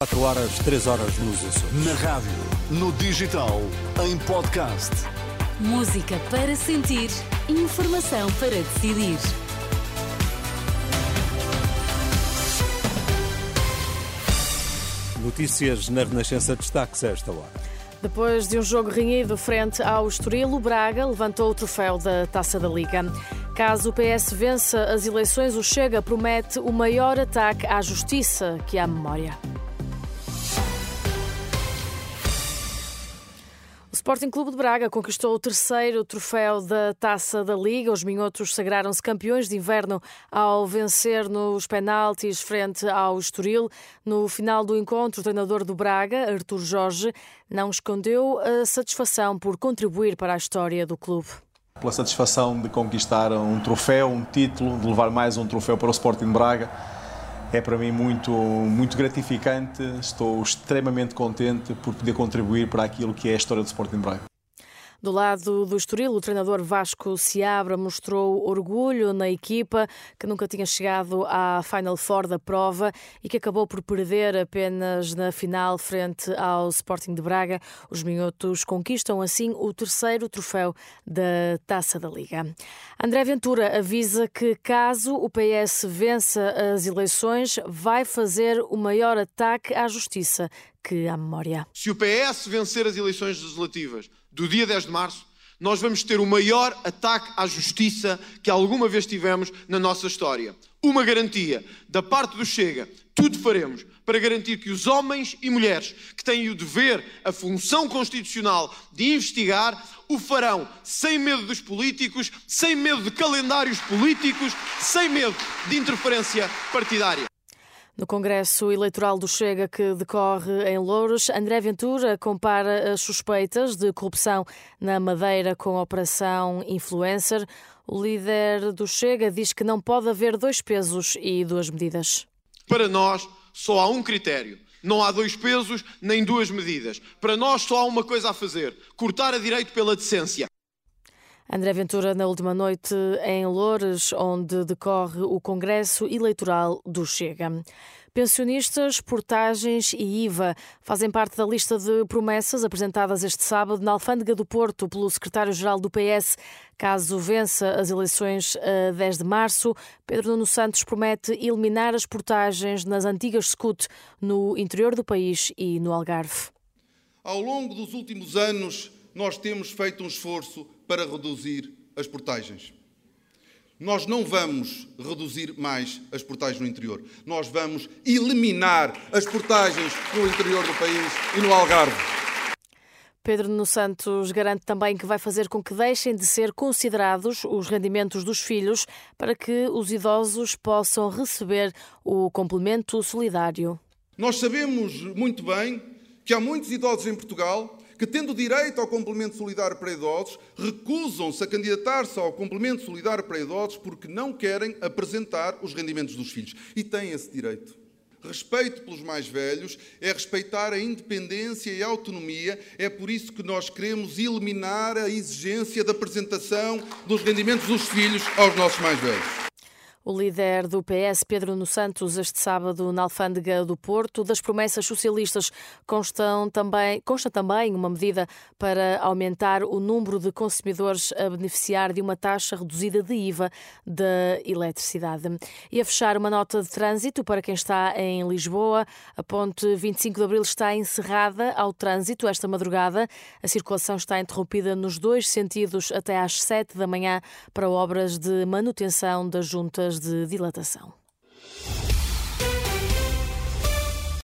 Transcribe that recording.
4 horas, 3 horas nos Açores. Na rádio, no digital, em podcast. Música para sentir, informação para decidir. Notícias na Renascença destaques a esta hora. Depois de um jogo renhido frente ao Estoril, o Braga levantou o troféu da Taça da Liga. Caso o PS vença as eleições, o Chega promete o maior ataque à justiça que há memória. Sporting Clube de Braga conquistou o terceiro troféu da Taça da Liga. Os minhotos sagraram-se campeões de inverno ao vencer nos penaltis frente ao Estoril. No final do encontro, o treinador do Braga, Artur Jorge, não escondeu a satisfação por contribuir para a história do clube pela satisfação de conquistar um troféu, um título, de levar mais um troféu para o Sporting Braga é para mim muito, muito gratificante. Estou extremamente contente por poder contribuir para aquilo que é a história do Sporting Braga. Do lado do Estoril, o treinador Vasco Seabra mostrou orgulho na equipa que nunca tinha chegado à Final Four da prova e que acabou por perder apenas na final frente ao Sporting de Braga. Os minhotos conquistam assim o terceiro troféu da Taça da Liga. André Ventura avisa que caso o PS vença as eleições, vai fazer o maior ataque à justiça que à memória. Se o PS vencer as eleições legislativas do dia 10 de março, nós vamos ter o maior ataque à justiça que alguma vez tivemos na nossa história. Uma garantia da parte do Chega, tudo faremos para garantir que os homens e mulheres que têm o dever, a função constitucional de investigar, o farão sem medo dos políticos, sem medo de calendários políticos, sem medo de interferência partidária. No Congresso Eleitoral do Chega, que decorre em Louros, André Ventura compara as suspeitas de corrupção na Madeira com a Operação Influencer. O líder do Chega diz que não pode haver dois pesos e duas medidas. Para nós, só há um critério. Não há dois pesos nem duas medidas. Para nós, só há uma coisa a fazer: cortar a direito pela decência. André Ventura, na última noite em Loures, onde decorre o Congresso Eleitoral do Chega. Pensionistas, portagens e IVA fazem parte da lista de promessas apresentadas este sábado na Alfândega do Porto pelo secretário-geral do PS. Caso vença as eleições a 10 de março, Pedro Nuno Santos promete eliminar as portagens nas antigas SCUT no interior do país e no Algarve. Ao longo dos últimos anos, nós temos feito um esforço para reduzir as portagens. Nós não vamos reduzir mais as portagens no interior. Nós vamos eliminar as portagens no interior do país e no Algarve. Pedro Nuno Santos garante também que vai fazer com que deixem de ser considerados os rendimentos dos filhos para que os idosos possam receber o complemento solidário. Nós sabemos muito bem que há muitos idosos em Portugal que, tendo direito ao complemento solidário para idosos, recusam-se a candidatar-se ao complemento solidário para idosos porque não querem apresentar os rendimentos dos filhos. E têm esse direito. Respeito pelos mais velhos é respeitar a independência e a autonomia. É por isso que nós queremos eliminar a exigência da apresentação dos rendimentos dos filhos aos nossos mais velhos. O líder do PS, Pedro Nuno Santos, este sábado na Alfândega do Porto, das promessas socialistas constam também, consta também uma medida para aumentar o número de consumidores a beneficiar de uma taxa reduzida de IVA da eletricidade. E a fechar uma nota de trânsito para quem está em Lisboa, a ponte 25 de Abril está encerrada ao trânsito esta madrugada. A circulação está interrompida nos dois sentidos até às 7 da manhã para obras de manutenção das juntas de dilatação.